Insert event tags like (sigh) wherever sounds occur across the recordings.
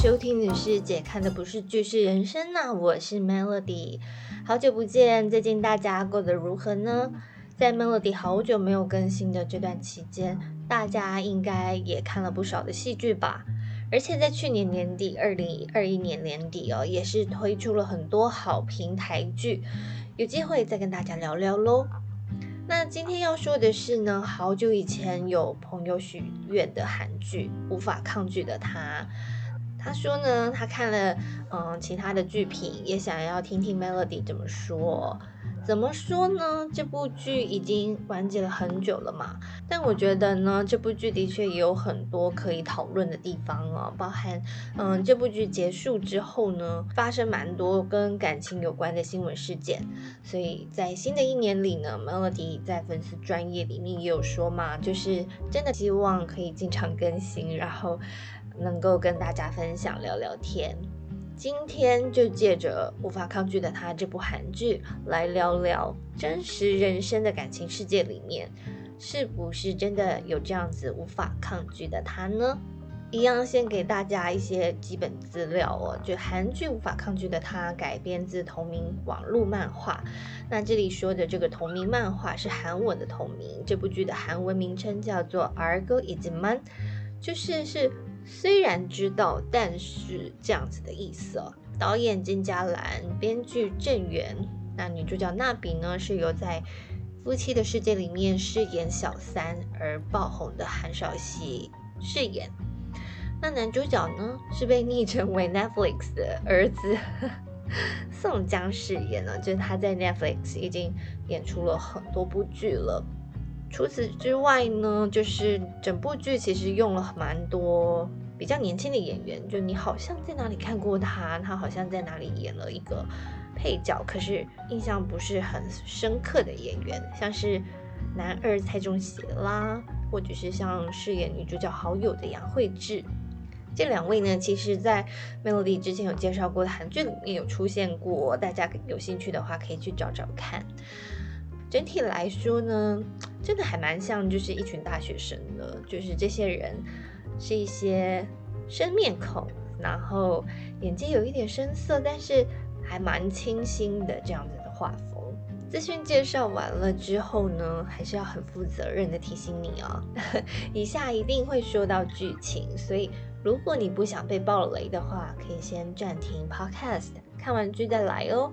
收听的是姐看的不是剧是人生呐，我是 Melody，好久不见，最近大家过得如何呢？在 Melody 好久没有更新的这段期间，大家应该也看了不少的戏剧吧？而且在去年年底，二零二一年年底哦，也是推出了很多好评台剧，有机会再跟大家聊聊喽。那今天要说的是呢，好久以前有朋友许愿的韩剧《无法抗拒的他》。他说呢，他看了嗯其他的剧评，也想要听听 Melody 怎么说。怎么说呢？这部剧已经完结了很久了嘛，但我觉得呢，这部剧的确也有很多可以讨论的地方哦，包含嗯这部剧结束之后呢，发生蛮多跟感情有关的新闻事件，所以在新的一年里呢，Melody 在粉丝专业里面也有说嘛，就是真的希望可以经常更新，然后能够跟大家分享聊聊天。今天就借着无法抗拒的他这部韩剧来聊聊真实人生的感情世界里面，是不是真的有这样子无法抗拒的他呢？一样先给大家一些基本资料哦，就韩剧无法抗拒的他改编自同名网络漫画。那这里说的这个同名漫画是韩文的同名，这部剧的韩文名称叫做《Argo Is Man》，就是是。虽然知道，但是这样子的意思哦。导演金嘉兰，编剧郑源，那女主角娜比呢，是由在《夫妻的世界》里面饰演小三而爆红的韩少熙饰演。那男主角呢，是被 (laughs) 昵称为 Netflix 的儿子 (laughs) 宋江饰演了，就是他在 Netflix 已经演出了很多部剧了。除此之外呢，就是整部剧其实用了蛮多比较年轻的演员，就你好像在哪里看过他，他好像在哪里演了一个配角，可是印象不是很深刻的演员，像是男二蔡中协啦，或者是像饰演女主角好友的杨惠智，这两位呢，其实在 Melody 之前有介绍过的韩剧里面有出现过，大家有兴趣的话可以去找找看。整体来说呢，真的还蛮像，就是一群大学生的，就是这些人是一些生面孔，然后眼睛有一点深色，但是还蛮清新的这样子的画风。资讯介绍完了之后呢，还是要很负责任的提醒你哦，(laughs) 以下一定会说到剧情，所以如果你不想被爆雷的话，可以先暂停 Podcast，看完剧再来哦。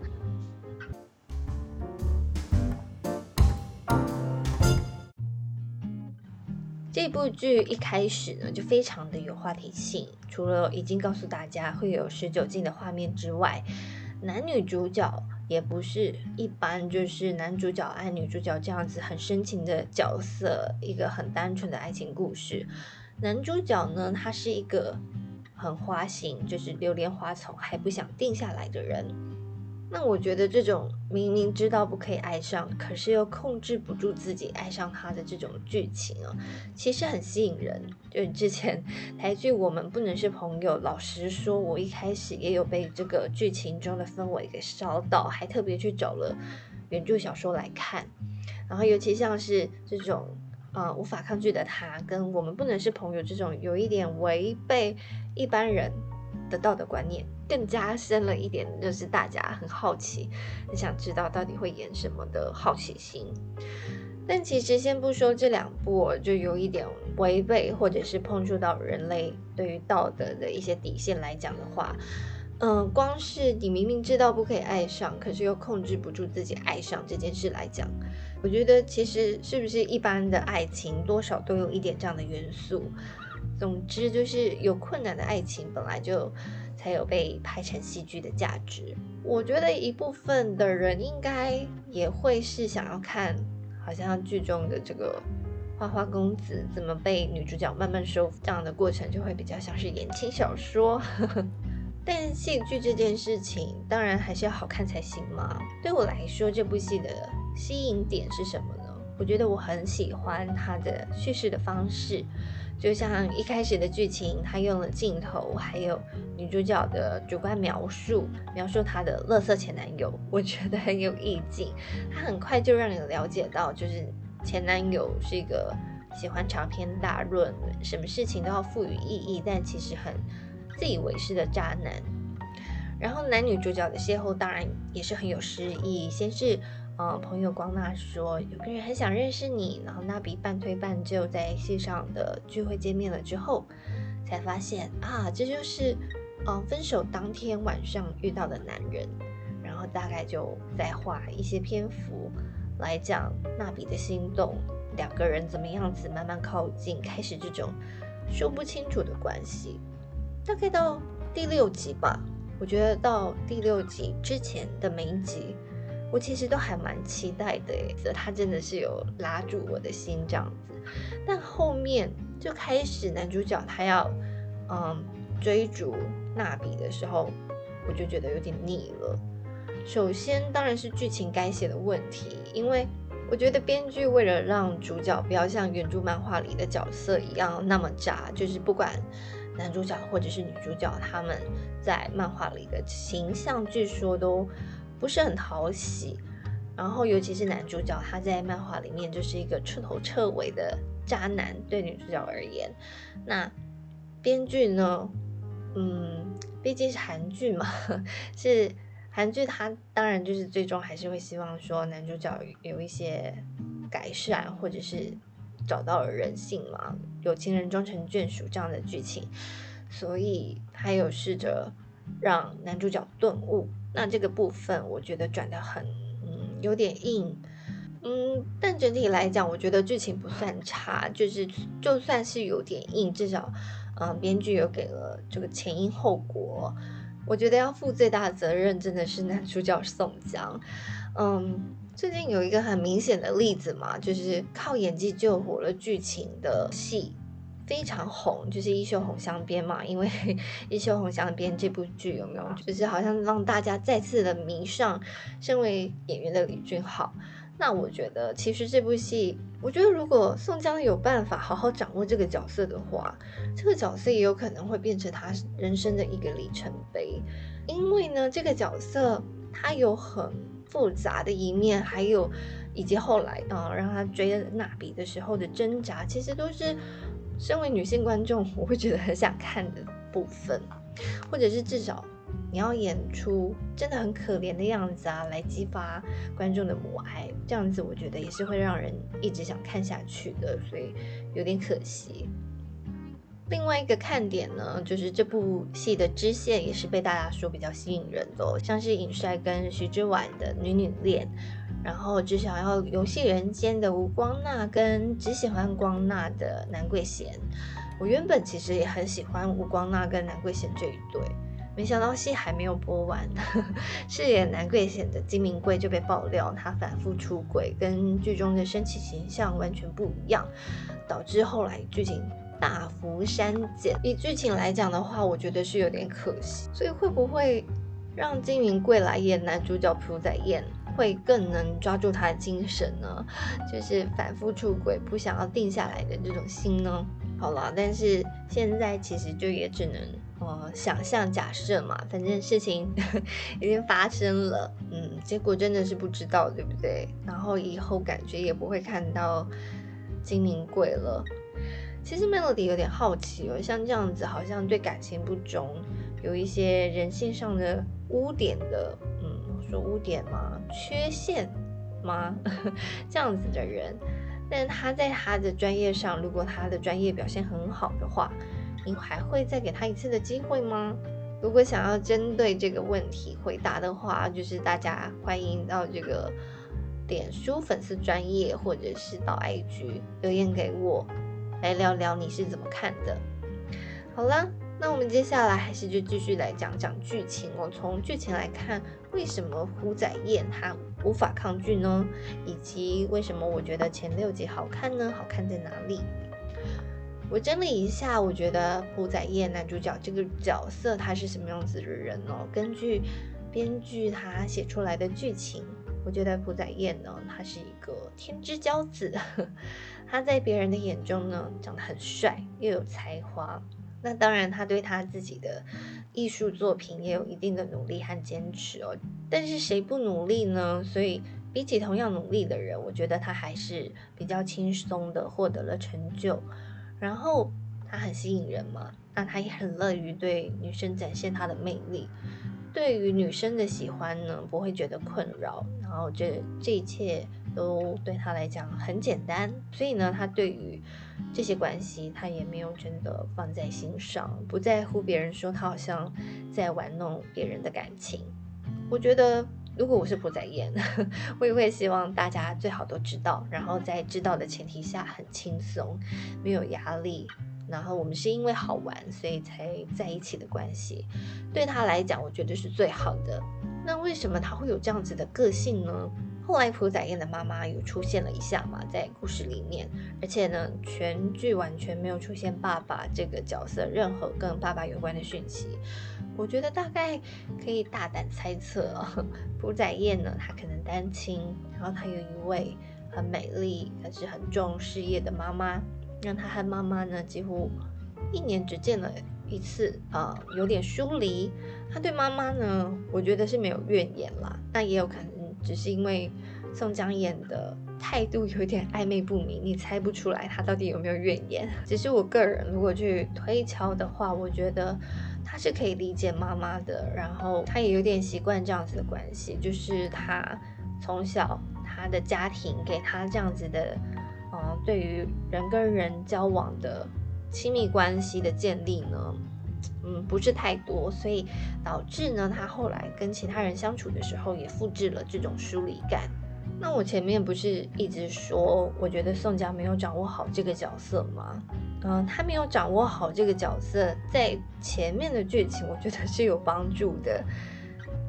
这部剧一开始呢，就非常的有话题性。除了已经告诉大家会有十九禁的画面之外，男女主角也不是一般就是男主角爱女主角这样子很深情的角色，一个很单纯的爱情故事。男主角呢，他是一个很花心，就是流连花丛还不想定下来的人。那我觉得这种明明知道不可以爱上，可是又控制不住自己爱上他的这种剧情啊，其实很吸引人。就之前 (laughs) 台剧《我们不能是朋友》，老实说，我一开始也有被这个剧情中的氛围给烧到，还特别去找了原著小说来看。然后尤其像是这种呃无法抗拒的他，跟我们不能是朋友这种有一点违背一般人。的道德观念更加深了一点，就是大家很好奇，很想知道到底会演什么的好奇心。但其实先不说这两部就有一点违背，或者是碰触到人类对于道德的一些底线来讲的话，嗯，光是你明明知道不可以爱上，可是又控制不住自己爱上这件事来讲，我觉得其实是不是一般的爱情多少都有一点这样的元素。总之，就是有困难的爱情本来就才有被拍成戏剧的价值。我觉得一部分的人应该也会是想要看，好像剧中的这个花花公子怎么被女主角慢慢收服这样的过程，就会比较像是言情小说。(laughs) 但戏剧这件事情，当然还是要好看才行嘛。对我来说，这部戏的吸引点是什么呢？我觉得我很喜欢它的叙事的方式。就像一开始的剧情，他用了镜头，还有女主角的主观描述，描述她的乐色前男友，我觉得很有意境。他很快就让你了解到，就是前男友是一个喜欢长篇大论，什么事情都要赋予意义，但其实很自以为是的渣男。然后男女主角的邂逅当然也是很有诗意，先是呃朋友光娜说有个人很想认识你，然后娜比半推半就在戏上的聚会见面了之后，才发现啊这就是嗯分手当天晚上遇到的男人，然后大概就再画一些篇幅来讲娜比的心动，两个人怎么样子慢慢靠近，开始这种说不清楚的关系，大概到第六集吧。我觉得到第六集之前的每一集，我其实都还蛮期待的诶，他真的是有拉住我的心这样子。但后面就开始男主角他要嗯追逐娜比的时候，我就觉得有点腻了。首先当然是剧情改写的问题，因为我觉得编剧为了让主角不要像原著漫画里的角色一样那么渣，就是不管。男主角或者是女主角，他们在漫画里的形象据说都不是很讨喜。然后，尤其是男主角，他在漫画里面就是一个彻头彻尾的渣男。对女主角而言，那编剧呢？嗯，毕竟是韩剧嘛，(laughs) 是韩剧，他当然就是最终还是会希望说男主角有一些改善，或者是。找到了人性嘛？有情人终成眷属这样的剧情，所以他有试着让男主角顿悟。那这个部分我觉得转的很，嗯，有点硬，嗯，但整体来讲，我觉得剧情不算差，就是就算是有点硬，至少，嗯，编剧有给了这个前因后果。我觉得要负最大的责任真的是男主角宋江，嗯。最近有一个很明显的例子嘛，就是靠演技救活了剧情的戏，非常红，就是《一袖红香边》嘛。因为《(laughs) 一袖红香边》这部剧有没有，就是好像让大家再次的迷上身为演员的李俊浩。那我觉得，其实这部戏，我觉得如果宋江有办法好好掌握这个角色的话，这个角色也有可能会变成他人生的一个里程碑。因为呢，这个角色他有很复杂的一面，还有以及后来啊，让他追娜比的时候的挣扎，其实都是身为女性观众我会觉得很想看的部分，(laughs) 或者是至少你要演出真的很可怜的样子啊，来激发观众的母爱，这样子我觉得也是会让人一直想看下去的，所以有点可惜。另外一个看点呢，就是这部戏的支线也是被大家说比较吸引人的，像是尹帅跟徐之婉的女女恋，然后只想要游戏人间的吴光娜跟只喜欢光娜的南桂贤。我原本其实也很喜欢吴光娜跟南桂贤这一对，没想到戏还没有播完，(laughs) 饰演南桂贤的金明贵就被爆料他反复出轨，跟剧中的升起形象完全不一样，导致后来剧情。大幅删减，以剧情来讲的话，我觉得是有点可惜。所以会不会让金明贵来演男主角朴载燕，会更能抓住他的精神呢？就是反复出轨不想要定下来的这种心呢？好了，但是现在其实就也只能呃想象假设嘛，反正事情 (laughs) 已经发生了，嗯，结果真的是不知道，对不对？然后以后感觉也不会看到金明贵了。其实 Melody 有点好奇哦，像这样子好像对感情不忠，有一些人性上的污点的，说污点吗？缺陷吗？(laughs) 这样子的人，但他在他的专业上，如果他的专业表现很好的话，你还会再给他一次的机会吗？如果想要针对这个问题回答的话，就是大家欢迎到这个点书粉丝专业，或者是到 IG 留言给我。来聊聊你是怎么看的？好了，那我们接下来还是就继续来讲讲剧情哦。从剧情来看，为什么胡载燕她无法抗拒呢？以及为什么我觉得前六集好看呢？好看在哪里？我整理一下，我觉得胡载燕男主角这个角色他是什么样子的人呢？根据编剧他写出来的剧情，我觉得胡载燕呢，他是一个天之骄子。(laughs) 他在别人的眼中呢，长得很帅，又有才华。那当然，他对他自己的艺术作品也有一定的努力和坚持哦。但是谁不努力呢？所以比起同样努力的人，我觉得他还是比较轻松的获得了成就。然后他很吸引人嘛，那他也很乐于对女生展现他的魅力。对于女生的喜欢呢，不会觉得困扰，然后这这一切都对他来讲很简单，所以呢，他对于这些关系，他也没有真的放在心上，不在乎别人说他好像在玩弄别人的感情。我觉得，如果我是朴宰燕，(laughs) 我也会希望大家最好都知道，然后在知道的前提下很轻松，没有压力。然后我们是因为好玩，所以才在一起的关系，对他来讲，我觉得是最好的。那为什么他会有这样子的个性呢？后来朴载燕的妈妈有出现了一下嘛，在故事里面，而且呢，全剧完全没有出现爸爸这个角色，任何跟爸爸有关的讯息。我觉得大概可以大胆猜测，朴载燕呢，她可能单亲，然后她有一位很美丽但是很重事业的妈妈。让他和妈妈呢，几乎一年只见了一次，啊，有点疏离。他对妈妈呢，我觉得是没有怨言啦，但也有可能只是因为宋江演的态度有点暧昧不明，你猜不出来他到底有没有怨言。(laughs) 只是我个人如果去推敲的话，我觉得他是可以理解妈妈的，然后他也有点习惯这样子的关系，就是他从小他的家庭给他这样子的。嗯，对于人跟人交往的亲密关系的建立呢，嗯，不是太多，所以导致呢，他后来跟其他人相处的时候也复制了这种疏离感。那我前面不是一直说，我觉得宋江没有掌握好这个角色吗？嗯，他没有掌握好这个角色，在前面的剧情我觉得是有帮助的，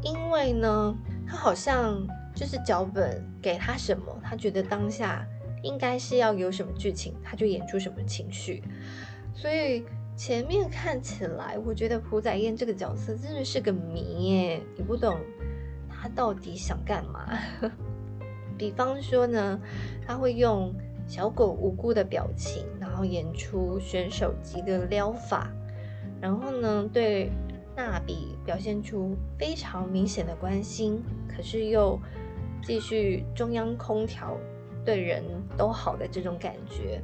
因为呢，他好像就是脚本给他什么，他觉得当下。应该是要有什么剧情，他就演出什么情绪。所以前面看起来，我觉得朴载燕这个角色真的是个谜耶，你不懂他到底想干嘛。(laughs) 比方说呢，他会用小狗无辜的表情，然后演出选手级的撩法，然后呢，对娜比表现出非常明显的关心，可是又继续中央空调。对人都好的这种感觉，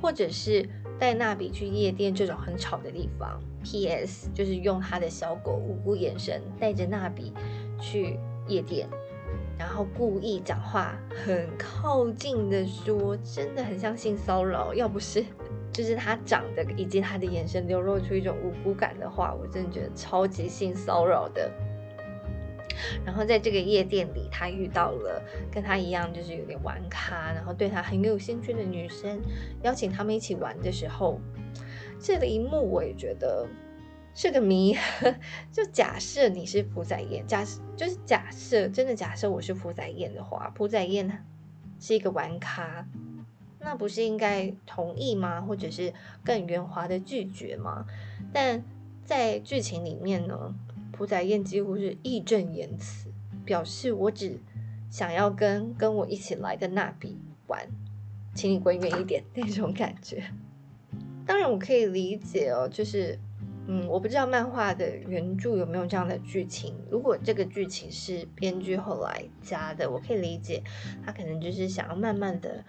或者是带娜比去夜店这种很吵的地方。P.S. 就是用他的小狗无辜眼神带着娜比去夜店，然后故意讲话很靠近的说，真的很像性骚扰。要不是就是他长得以及他的眼神流露出一种无辜感的话，我真的觉得超级性骚扰的。然后在这个夜店里，他遇到了跟他一样就是有点玩咖，然后对他很有兴趣的女生，邀请他们一起玩的时候，这个一幕我也觉得是个谜。(laughs) 就假设你是朴载燕，假设就是假设真的假设我是朴载燕的话，朴载燕是一个玩咖，那不是应该同意吗？或者是更圆滑的拒绝吗？但在剧情里面呢？朴载燕几乎是义正言辞，表示我只想要跟跟我一起来的娜比玩，请你滚远一点 (laughs) 那种感觉。当然我可以理解哦，就是嗯，我不知道漫画的原著有没有这样的剧情。如果这个剧情是编剧后来加的，我可以理解，他可能就是想要慢慢的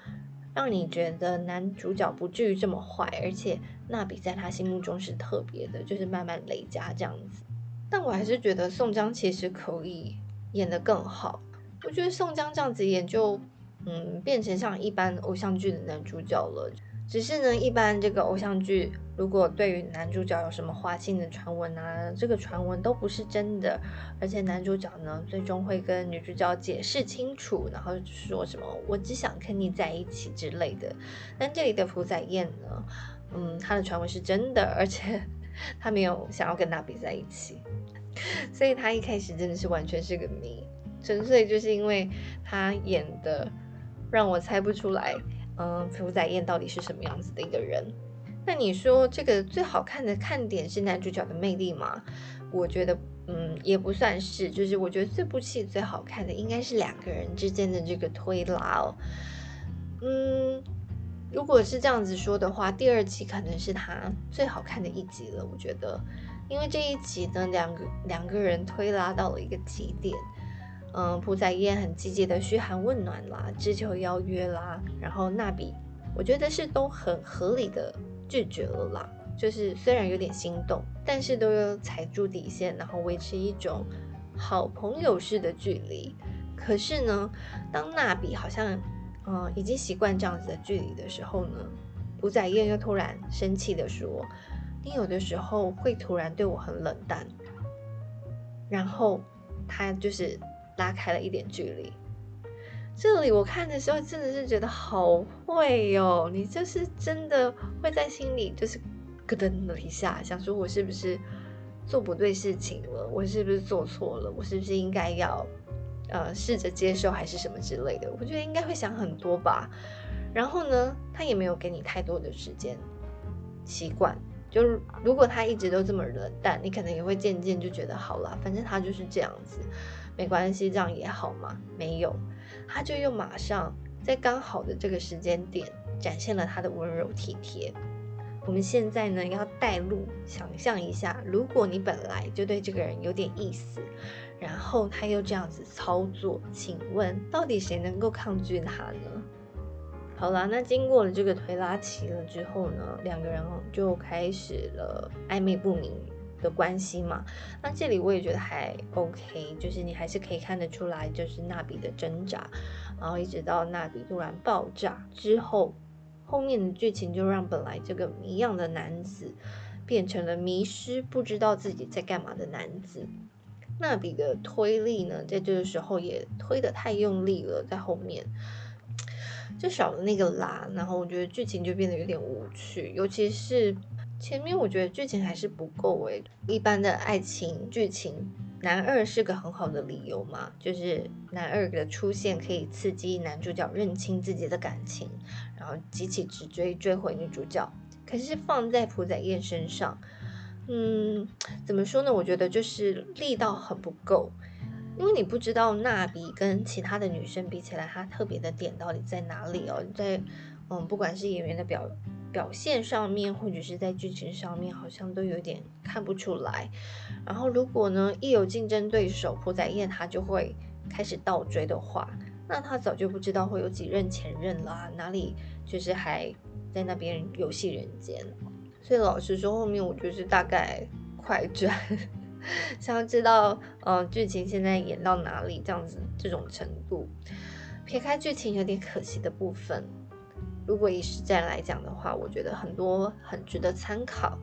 让你觉得男主角不至于这么坏，而且娜比在他心目中是特别的，就是慢慢累加这样子。但我还是觉得宋江其实可以演得更好。我觉得宋江这样子演就，嗯，变成像一般偶像剧的男主角了。只是呢，一般这个偶像剧如果对于男主角有什么花心的传闻啊，这个传闻都不是真的。而且男主角呢，最终会跟女主角解释清楚，然后说什么“我只想跟你在一起”之类的。但这里的朴载燕呢，嗯，他的传闻是真的，而且。他没有想要跟娜比在一起，所以他一开始真的是完全是个谜，纯粹就是因为他演的让我猜不出来，嗯，朴载燕到底是什么样子的一个人。那你说这个最好看的看点是男主角的魅力吗？我觉得，嗯，也不算是，就是我觉得这部戏最好看的应该是两个人之间的这个推拉哦，嗯。如果是这样子说的话，第二集可能是他最好看的一集了。我觉得，因为这一集呢，两个两个人推拉到了一个极点。嗯，朴载燕很积极的嘘寒问暖啦，追求邀约啦，然后娜比，我觉得是都很合理的拒绝了啦。就是虽然有点心动，但是都有踩住底线，然后维持一种好朋友式的距离。可是呢，当娜比好像嗯已经习惯这样子的距离的时候呢，朴载燕又突然生气的说：“你有的时候会突然对我很冷淡。”然后他就是拉开了一点距离。这里我看的时候真的是觉得好会哦，你就是真的会在心里就是咯噔了一下，想说我是不是做不对事情了？我是不是做错了？我是不是应该要呃试着接受还是什么之类的？我觉得应该会想很多吧。然后呢，他也没有给你太多的时间习惯，就是如果他一直都这么冷淡，你可能也会渐渐就觉得好了，反正他就是这样子，没关系，这样也好嘛。没有。他就又马上在刚好的这个时间点展现了他的温柔体贴。我们现在呢要带路，想象一下，如果你本来就对这个人有点意思，然后他又这样子操作，请问到底谁能够抗拒他呢？好啦，那经过了这个推拉期了之后呢，两个人就开始了暧昧不明。的关系嘛，那这里我也觉得还 OK，就是你还是可以看得出来，就是娜比的挣扎，然后一直到娜比突然爆炸之后，后面的剧情就让本来这个谜样的男子变成了迷失不知道自己在干嘛的男子。娜比的推力呢，在这个时候也推得太用力了，在后面就少了那个拉，然后我觉得剧情就变得有点无趣，尤其是。前面我觉得剧情还是不够诶，一般的爱情剧情，男二是个很好的理由嘛，就是男二的出现可以刺激男主角认清自己的感情，然后激起直追追回女主角。可是放在朴载燕身上，嗯，怎么说呢？我觉得就是力道很不够，因为你不知道娜比跟其他的女生比起来，她特别的点到底在哪里哦，在嗯，不管是演员的表。表现上面或者是在剧情上面，好像都有点看不出来。然后如果呢，一有竞争对手朴载燕，他就会开始倒追的话，那他早就不知道会有几任前任啦，哪里就是还在那边游戏人间。所以老实说，后面我就是大概快转，(laughs) 想要知道嗯剧情现在演到哪里这样子这种程度。撇开剧情有点可惜的部分。如果以实战来讲的话，我觉得很多很值得参考。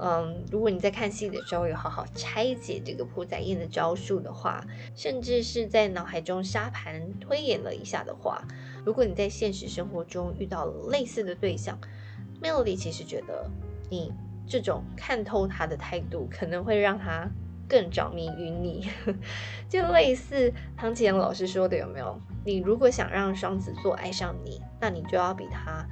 嗯，如果你在看戏的时候有好好拆解这个朴载燕的招数的话，甚至是在脑海中沙盘推演了一下的话，如果你在现实生活中遇到了类似的对象，Melody 其实觉得你这种看透他的态度，可能会让他。更着迷于你，(laughs) 就类似唐启阳老师说的，有没有？你如果想让双子座爱上你，那你就要比他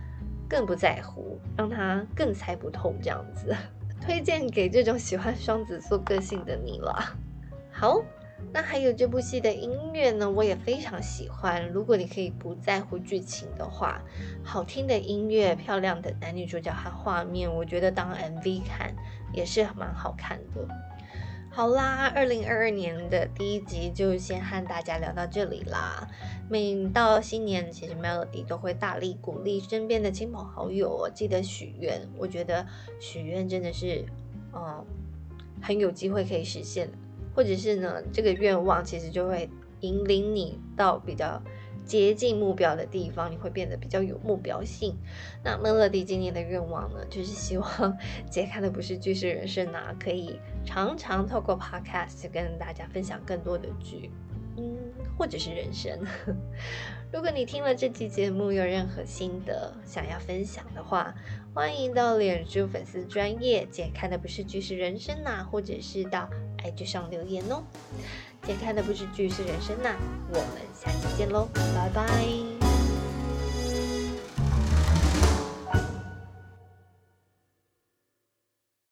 更不在乎，让他更猜不透这样子。(laughs) 推荐给这种喜欢双子座个性的你了。(laughs) 好，那还有这部戏的音乐呢，我也非常喜欢。如果你可以不在乎剧情的话，好听的音乐、漂亮的男女主角和画面，我觉得当 MV 看也是蛮好看的。好啦，二零二二年的第一集就先和大家聊到这里啦。每到新年，其实 Melody 都会大力鼓励身边的亲朋好友，记得许愿。我觉得许愿真的是，嗯，很有机会可以实现，或者是呢，这个愿望其实就会引领你到比较。接近目标的地方，你会变得比较有目标性。那 Melody 今年的愿望呢，就是希望解开的不是剧是人生啊，可以常常透过 Podcast 跟大家分享更多的剧，或者是人生。(laughs) 如果你听了这期节目有任何心得想要分享的话，欢迎到脸书粉丝专业解开的不是剧是人生呐，或者是到 IG 上留言哦。解开的不是剧是人生呐，我们下期见喽，拜拜。